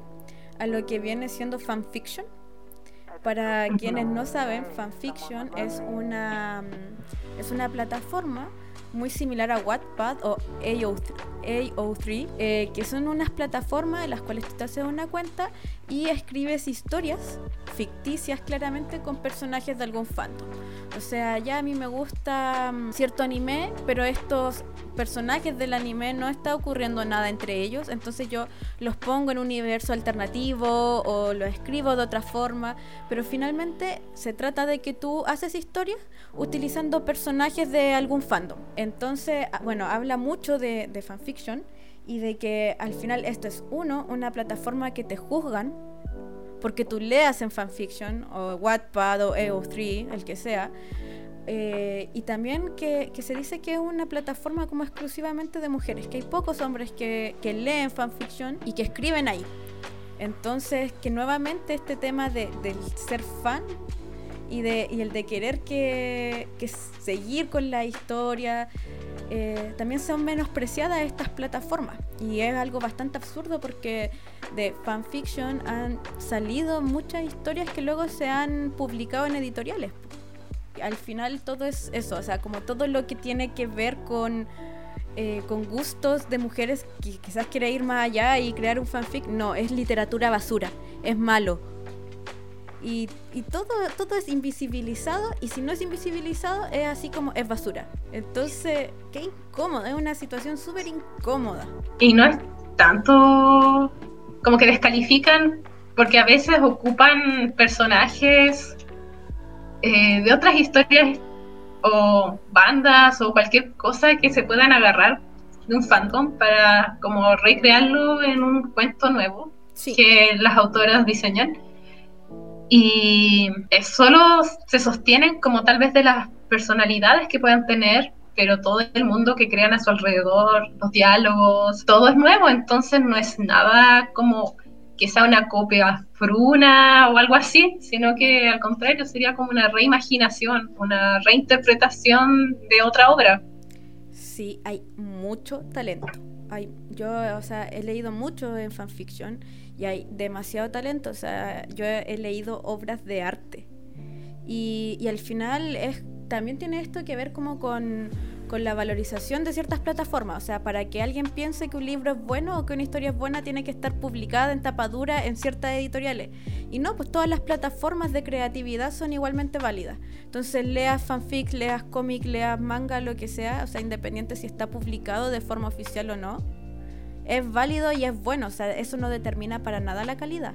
a lo que viene siendo fanfiction. Para quienes no saben, fanfiction es una, mm, es una plataforma muy similar a Wattpad o AO3, eh, que son unas plataformas en las cuales tú te haces una cuenta y escribes historias ficticias claramente con personajes de algún fandom. O sea, ya a mí me gusta mm, cierto anime, pero estos personajes del anime no está ocurriendo nada entre ellos, entonces yo los pongo en un universo alternativo o lo escribo de otra forma, pero finalmente se trata de que tú haces historias utilizando personajes de algún fandom. Entonces, ah, bueno, habla mucho de, de fanfiction y de que al final esto es uno, una plataforma que te juzgan porque tú leas en fanfiction o Wattpad o AO3, el que sea. Eh, y también que, se dice que es una plataforma como exclusivamente de mujeres, que hay pocos hombres que, leen fanfiction y que escriben ahí. Entonces, que nuevamente este tema de, del ser fan y, de, y el de querer que, seguir con la historia, eh, también son menospreciadas estas plataformas. Y es algo bastante absurdo porque de fanfiction han salido muchas historias que luego se han publicado en editoriales. Al final todo es eso, o sea, como todo lo que tiene que ver con, eh, gustos de mujeres que quizás quiere ir más allá y crear un fanfic, no, es literatura basura, es malo y, todo, todo es invisibilizado y si no es invisibilizado es así como es basura. Entonces, qué incómodo, es una situación súper incómoda. Y no es tanto como que descalifican porque a veces ocupan personajes eh, de otras historias o bandas o cualquier cosa que se puedan agarrar de un fandom para como recrearlo en un cuento nuevo que las autoras diseñan y solo se sostienen como tal vez de las personalidades que puedan tener, pero todo el mundo que crean a su alrededor, los diálogos, todo es nuevo, entonces no es nada como que sea una copia fruna o algo así, sino que al contrario sería como una reimaginación, una reinterpretación de otra obra. Sí, hay mucho talento. Hay, yo, o sea, he leído mucho en fanfiction y hay demasiado talento. O sea, yo he, leído obras de arte y, y al final es, también tiene esto que ver como con con la valorización de ciertas plataformas. O sea, para que alguien piense que un libro es bueno o que una historia es buena, tiene que estar publicada en tapadura en ciertas editoriales. Y no, pues todas las plataformas de creatividad son igualmente válidas. Entonces, leas fanfic, leas cómic, leas manga, lo que sea, o sea, independiente si está publicado de forma oficial o no, es válido y es bueno. O sea, eso no determina para nada la calidad.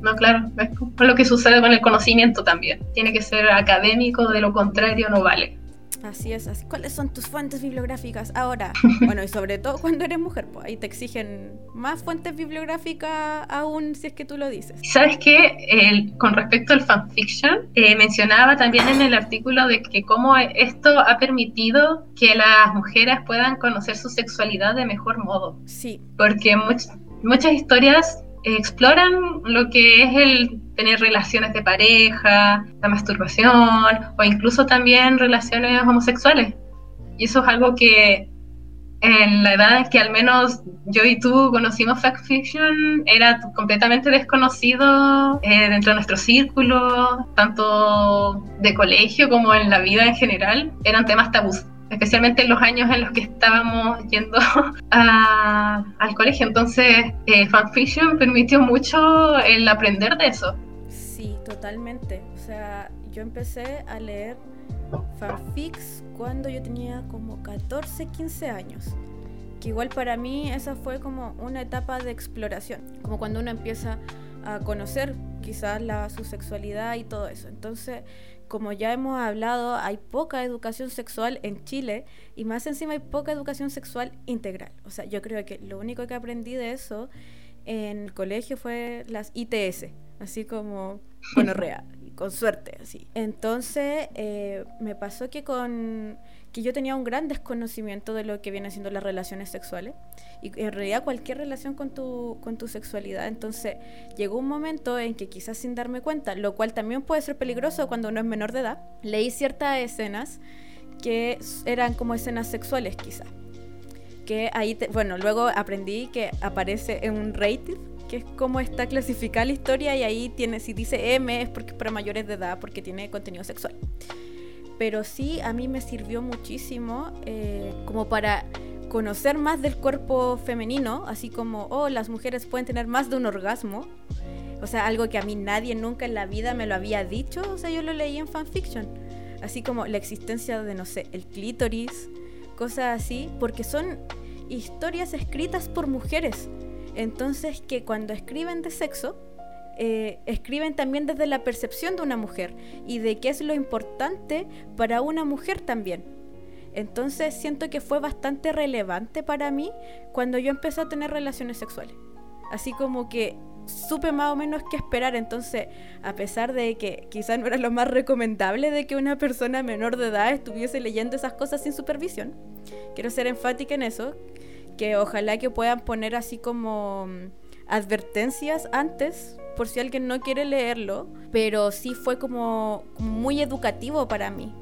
No, claro, es lo que sucede con el conocimiento también. Tiene que ser académico, de lo contrario no vale. Así es, así. ¿Cuáles son tus fuentes bibliográficas ahora? bueno, y sobre todo cuando eres mujer, pues ahí te exigen más fuentes bibliográficas aún si es que tú lo dices. ¿Sabes qué? con respecto al fanfiction, eh, mencionaba también en el artículo de que cómo esto ha permitido que las mujeres puedan conocer su sexualidad de mejor modo. Sí. Porque muchas historias exploran lo que es el tener relaciones de pareja, la masturbación o incluso también relaciones homosexuales. Y eso es algo que en la edad que al menos yo y tú conocimos fact fiction era completamente desconocido eh, dentro de nuestro círculo, tanto de colegio como en la vida en general, eran temas tabús especialmente en los años en los que estábamos yendo al colegio. Entonces, eh, fanfiction permitió mucho el aprender de eso. Sí, totalmente. O sea, yo empecé a leer fanfics cuando yo tenía como 14, 15 años. Que igual para mí esa fue como una etapa de exploración, como cuando uno empieza a conocer quizás la, su sexualidad y todo eso. Entonces, como ya hemos hablado, hay poca educación sexual en Chile y más encima hay poca educación sexual integral. O sea, yo creo que lo único que aprendí de eso en el colegio fue las ITS, así como real con suerte, así. Entonces, eh, me pasó que con que yo tenía un gran desconocimiento de lo que vienen siendo las relaciones sexuales y en realidad cualquier relación con tu, con tu sexualidad. Entonces, llegó un momento en que quizás sin darme cuenta, lo cual también puede ser peligroso cuando uno es menor de edad, leí ciertas escenas que eran como escenas sexuales quizás. Que ahí, bueno, luego aprendí que aparece en un rating que es como está clasificada la historia y ahí tiene, si dice M es porque es para mayores de edad, porque tiene contenido sexual. Pero sí, a mí me sirvió muchísimo eh, como para conocer más del cuerpo femenino, así como, oh, las mujeres pueden tener más de un orgasmo. O sea, algo que a mí nadie nunca en la vida me lo había dicho, o sea, yo lo leí en fanfiction. Así como la existencia de, no sé, el clítoris, cosas así, porque son historias escritas por mujeres. Entonces que cuando escriben de sexo, eh, escriben también desde la percepción de una mujer y de qué es lo importante para una mujer también. Entonces siento que fue bastante relevante para mí cuando yo empecé a tener relaciones sexuales. Así como que supe más o menos qué esperar. Entonces, a pesar de que quizás no era lo más recomendable de que una persona menor de edad estuviese leyendo esas cosas sin supervisión, quiero ser enfática en eso, que ojalá que puedan poner así como mm, advertencias antes por si alguien no quiere leerlo, pero sí fue como muy educativo para mí.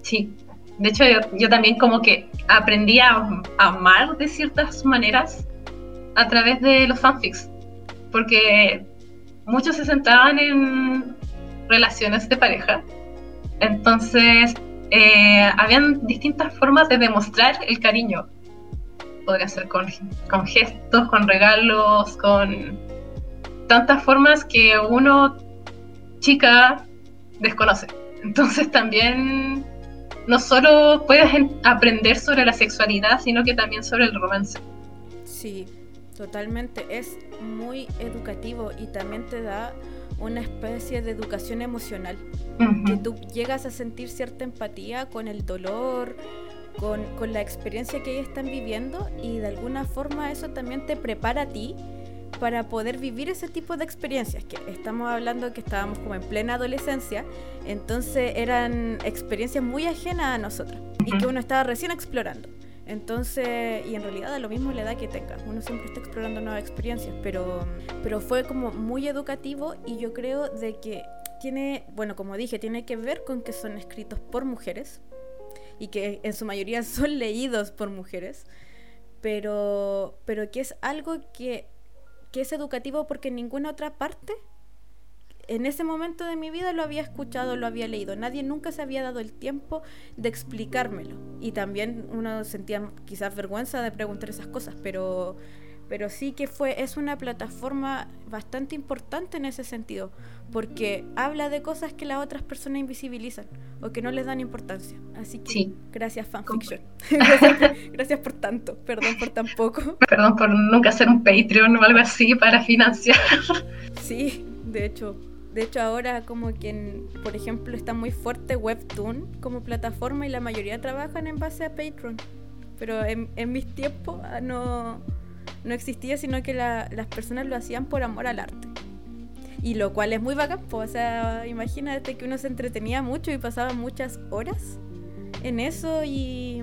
Sí, de hecho yo, también como que aprendí a, amar de ciertas maneras a través de los fanfics, porque muchos se centraban en relaciones de pareja, entonces eh, habían distintas formas de demostrar el cariño. Podría ser con, con gestos, con regalos, con tantas formas que uno, chica, desconoce. Entonces también no solo puedes aprender sobre la sexualidad, sino que también sobre el romance. Sí, totalmente. Es muy educativo y también te da una especie de educación emocional. Que tú llegas a sentir cierta empatía con el dolor, con, con la experiencia que ellos están viviendo y de alguna forma eso también te prepara a ti para poder vivir ese tipo de experiencias, que estamos hablando que estábamos como en plena adolescencia, entonces eran experiencias muy ajenas a nosotros y que uno estaba recién explorando. Entonces, y en realidad da lo mismo la edad que tenga, uno siempre está explorando nuevas experiencias, pero, pero fue como muy educativo y yo creo de que tiene, bueno, como dije, tiene que ver con que son escritos por mujeres, y que en su mayoría son leídos por mujeres, pero, pero que es algo que que es educativo porque en ninguna otra parte en ese momento de mi vida lo había escuchado, lo había leído. Nadie nunca se había dado el tiempo de explicármelo. Y también uno sentía quizás vergüenza de preguntar esas cosas, pero, pero sí que fue, es una plataforma bastante importante en ese sentido, porque habla de cosas que las otras personas invisibilizan o que no les dan importancia. Así que gracias fanfiction. gracias, gracias por tanto, perdón por tan poco. Perdón por nunca hacer un Patreon o algo así para financiar. Sí, de hecho, de hecho, ahora como que, por ejemplo, está muy fuerte Webtoon como plataforma y la mayoría trabajan en base a Patreon. Pero en, mis tiempos ah, no, no existía, sino que las personas lo hacían por amor al arte. Y lo cual es muy bacán, o sea, imagínate que uno se entretenía mucho y pasaba muchas horas en eso y,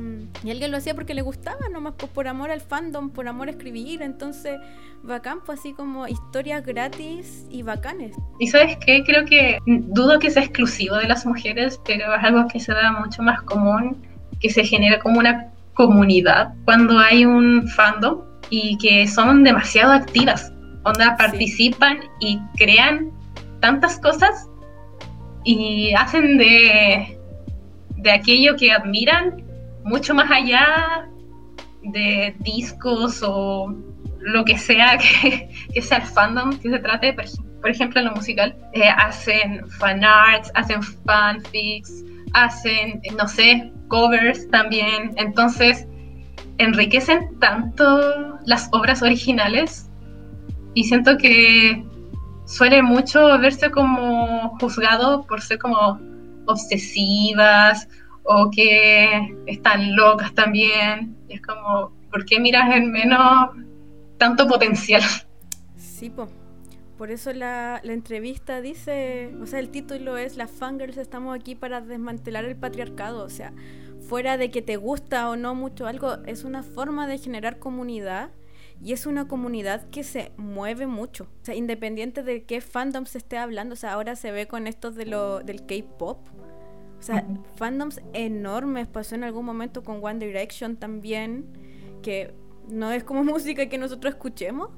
alguien lo hacía porque le gustaba, nomás por, amor al fandom, por amor a escribir, entonces bacán, pues así como historias gratis y bacanes. Y sabes qué, creo que dudo que sea exclusivo de las mujeres, pero es algo que se da mucho más común, que se genera como una comunidad cuando hay un fandom y que son demasiado activas, onda participan y crean tantas cosas y hacen de de aquello que admiran, mucho más allá de discos o lo que sea que, sea el fandom que se trate, por, ejemplo en lo musical, eh, hacen fanarts, hacen fanfics, hacen, no sé, covers también, entonces enriquecen tanto las obras originales y siento que suele mucho verse como juzgado por ser como obsesivas o que están locas también. es como, ¿por qué miras en menos tanto potencial? Sí, por eso la, la, entrevista dice, o sea, el título es Las fangirls estamos aquí para desmantelar el patriarcado. O sea, fuera de que te gusta o no mucho algo, es una forma de generar comunidad y es una comunidad que se mueve mucho. O sea, independiente de qué fandom se esté hablando, o sea, ahora se ve con estos de lo, del K-pop. O sea, fandoms enormes. Pasó en algún momento con One Direction también, que no es como música que nosotros escuchemos,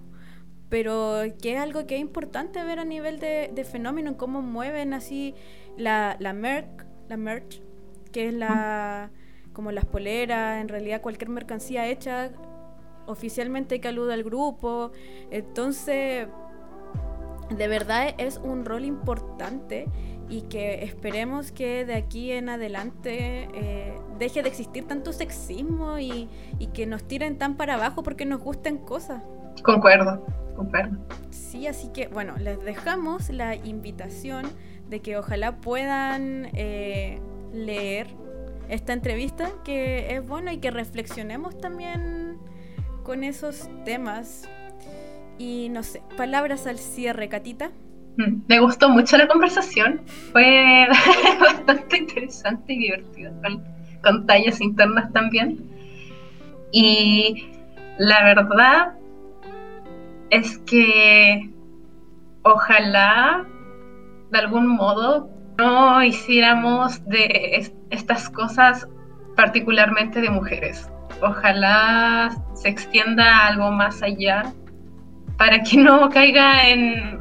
pero que es algo que es importante ver a nivel de, de fenómeno, cómo mueven así la, la merch, la merch, que es la como las poleras, en realidad cualquier mercancía hecha oficialmente que aluda al grupo. Entonces, de verdad es un rol importante y que esperemos que de aquí en adelante eh, deje de existir tanto sexismo y, y, que nos tiren tan para abajo porque nos gusten cosas. Concuerdo, concuerdo. Sí, así que bueno, les dejamos la invitación de que ojalá puedan eh, leer esta entrevista, que es bueno y que reflexionemos también con esos temas. Y no sé, palabras al cierre, Catita. Mm, me gustó mucho la conversación, fue bastante interesante y divertida, con, tallas internas también. Y la verdad es que ojalá de algún modo no hiciéramos de estas cosas particularmente de mujeres. Ojalá se extienda algo más allá para que no caiga en,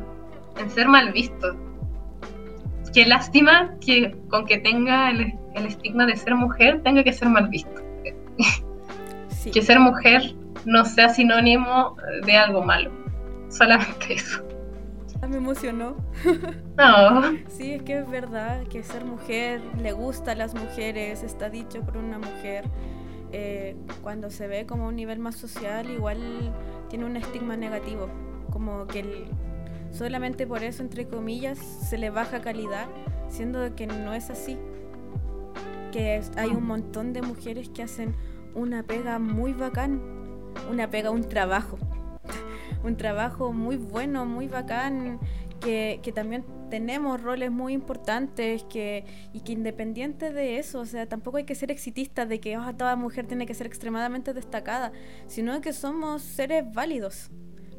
ser mal visto. Qué lástima que con que tenga el, estigma de ser mujer tenga que ser mal visto. que ser mujer no sea sinónimo de algo malo. Solamente eso. Ah, me emocionó. No. Sí, es que es verdad que ser mujer le gusta a las mujeres, está dicho por una mujer. Eh, cuando se ve como un nivel más social, igual tiene un estigma negativo, como que solamente por eso, entre comillas, se le baja calidad, siendo que no es así. Que hay un montón de mujeres que hacen una pega muy bacán, una pega, un trabajo, un trabajo muy bueno, muy bacán, que, que también tenemos roles muy importantes que, y que independiente de eso, o sea, tampoco hay que ser exitista de que oh, toda mujer tiene que ser extremadamente destacada, sino que somos seres válidos.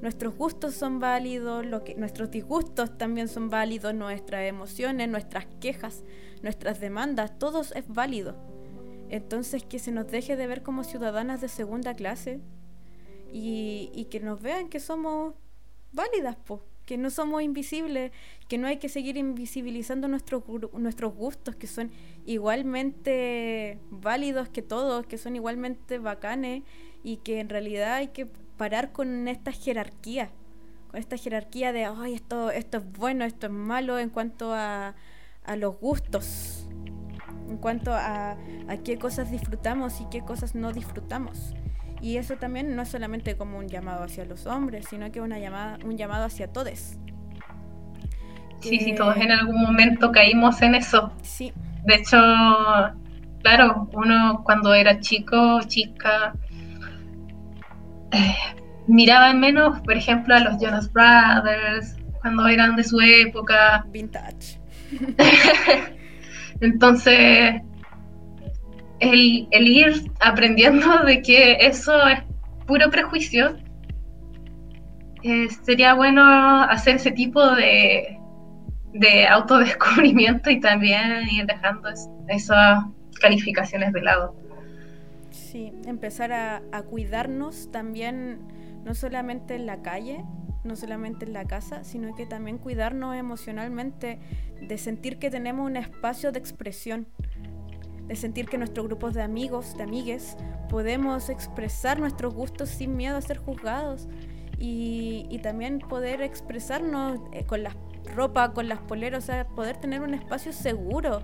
Nuestros gustos son válidos, lo que, nuestros disgustos también son válidos, nuestras emociones, nuestras quejas, nuestras demandas, todo es válido. Entonces que se nos deje de ver como ciudadanas de segunda clase y, y que nos vean que somos válidas, po, que no somos invisibles, que no hay que seguir invisibilizando nuestros, nuestros gustos, que son igualmente válidos que todos, que son igualmente bacanes y que en realidad hay que parar con esta jerarquía, con esta jerarquía de, ay, esto, esto es bueno, esto es malo en cuanto a, a los gustos, en cuanto a, a qué cosas disfrutamos y qué cosas no disfrutamos. Y eso también no es solamente como un llamado hacia los hombres, sino que una llamada, un llamado hacia todos. Sí, sí, todos en algún momento caímos en eso. Sí. De hecho, claro, uno cuando era chico, chica, eh, miraba menos, por ejemplo, a los Jonas Brothers, cuando eran de su época. Vintage. Entonces, el, ir aprendiendo de que eso es puro prejuicio, eh, sería bueno hacer ese tipo de, de autodescubrimiento y también ir dejando esas calificaciones de lado. Sí, empezar a, a cuidarnos también, no solamente en la calle, no solamente en la casa, sino que también cuidarnos emocionalmente, de sentir que tenemos un espacio de expresión, de sentir que nuestros grupos de amigos, de amigues, podemos expresar nuestros gustos sin miedo a ser juzgados y, también poder expresarnos eh, con la ropa, con las poleras, o sea, poder tener un espacio seguro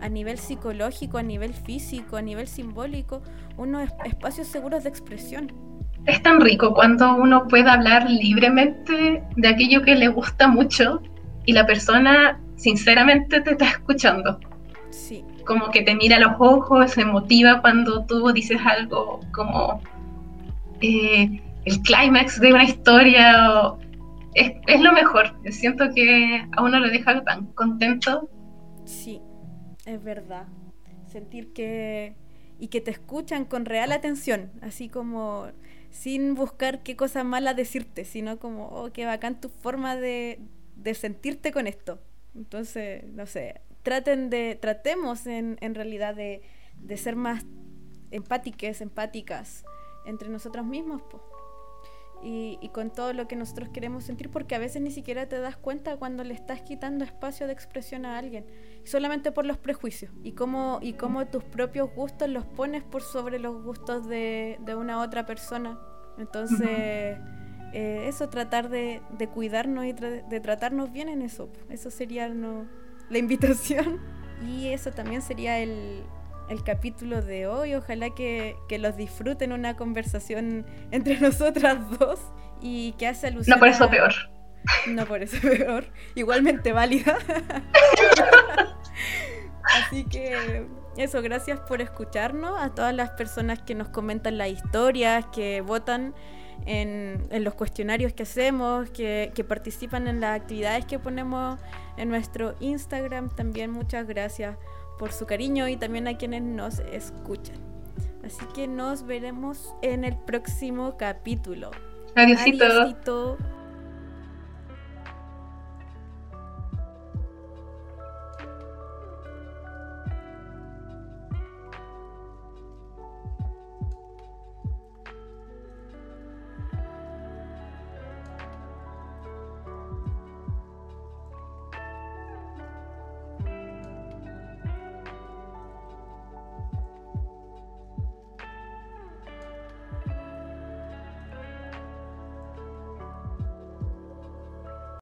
a nivel psicológico, a nivel físico, a nivel simbólico, unos espacios seguros de expresión. Es tan rico cuando uno puede hablar libremente de aquello que le gusta mucho y la persona sinceramente te está escuchando. Sí, como que te mira los ojos, se motiva cuando tú dices algo como eh, el clímax de una historia. es, es, lo mejor. Siento que a uno lo deja tan contento. Sí, es verdad. Sentir que. y que te escuchan con real atención, así como sin buscar qué cosa mala decirte, sino como, oh, qué bacán tu forma de, de sentirte con esto. Entonces, no sé, traten de, tratemos en, en realidad de, de, ser más empáticas, empáticas entre nosotros mismos. Y, y, con todo lo que nosotros queremos sentir, porque a veces ni siquiera te das cuenta cuando le estás quitando espacio de expresión a alguien, solamente por los prejuicios y cómo, y cómo tus propios gustos los pones por sobre los gustos de, de una otra persona. Entonces, eh, eso, tratar de, de cuidarnos y tra de tratarnos bien en eso, eso sería no, la invitación. Y eso también sería el, el capítulo de hoy. Ojalá que, que, los disfruten una conversación entre nosotras dos y que hace alusión. No por eso peor. No por eso peor. Igualmente válida. Así que eso, gracias por escucharnos. A todas las personas que nos comentan las historias, que votan en, en los cuestionarios que hacemos, que, que, participan en las actividades que ponemos en nuestro Instagram. También muchas gracias por su cariño y también a quienes nos escuchan. Así que nos veremos en el próximo capítulo. Adiósito. Adiósito.